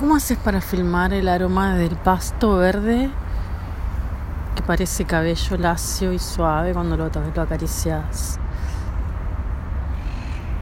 ¿Cómo haces para filmar el aroma del pasto verde que parece cabello lacio y suave cuando lo, lo acaricias?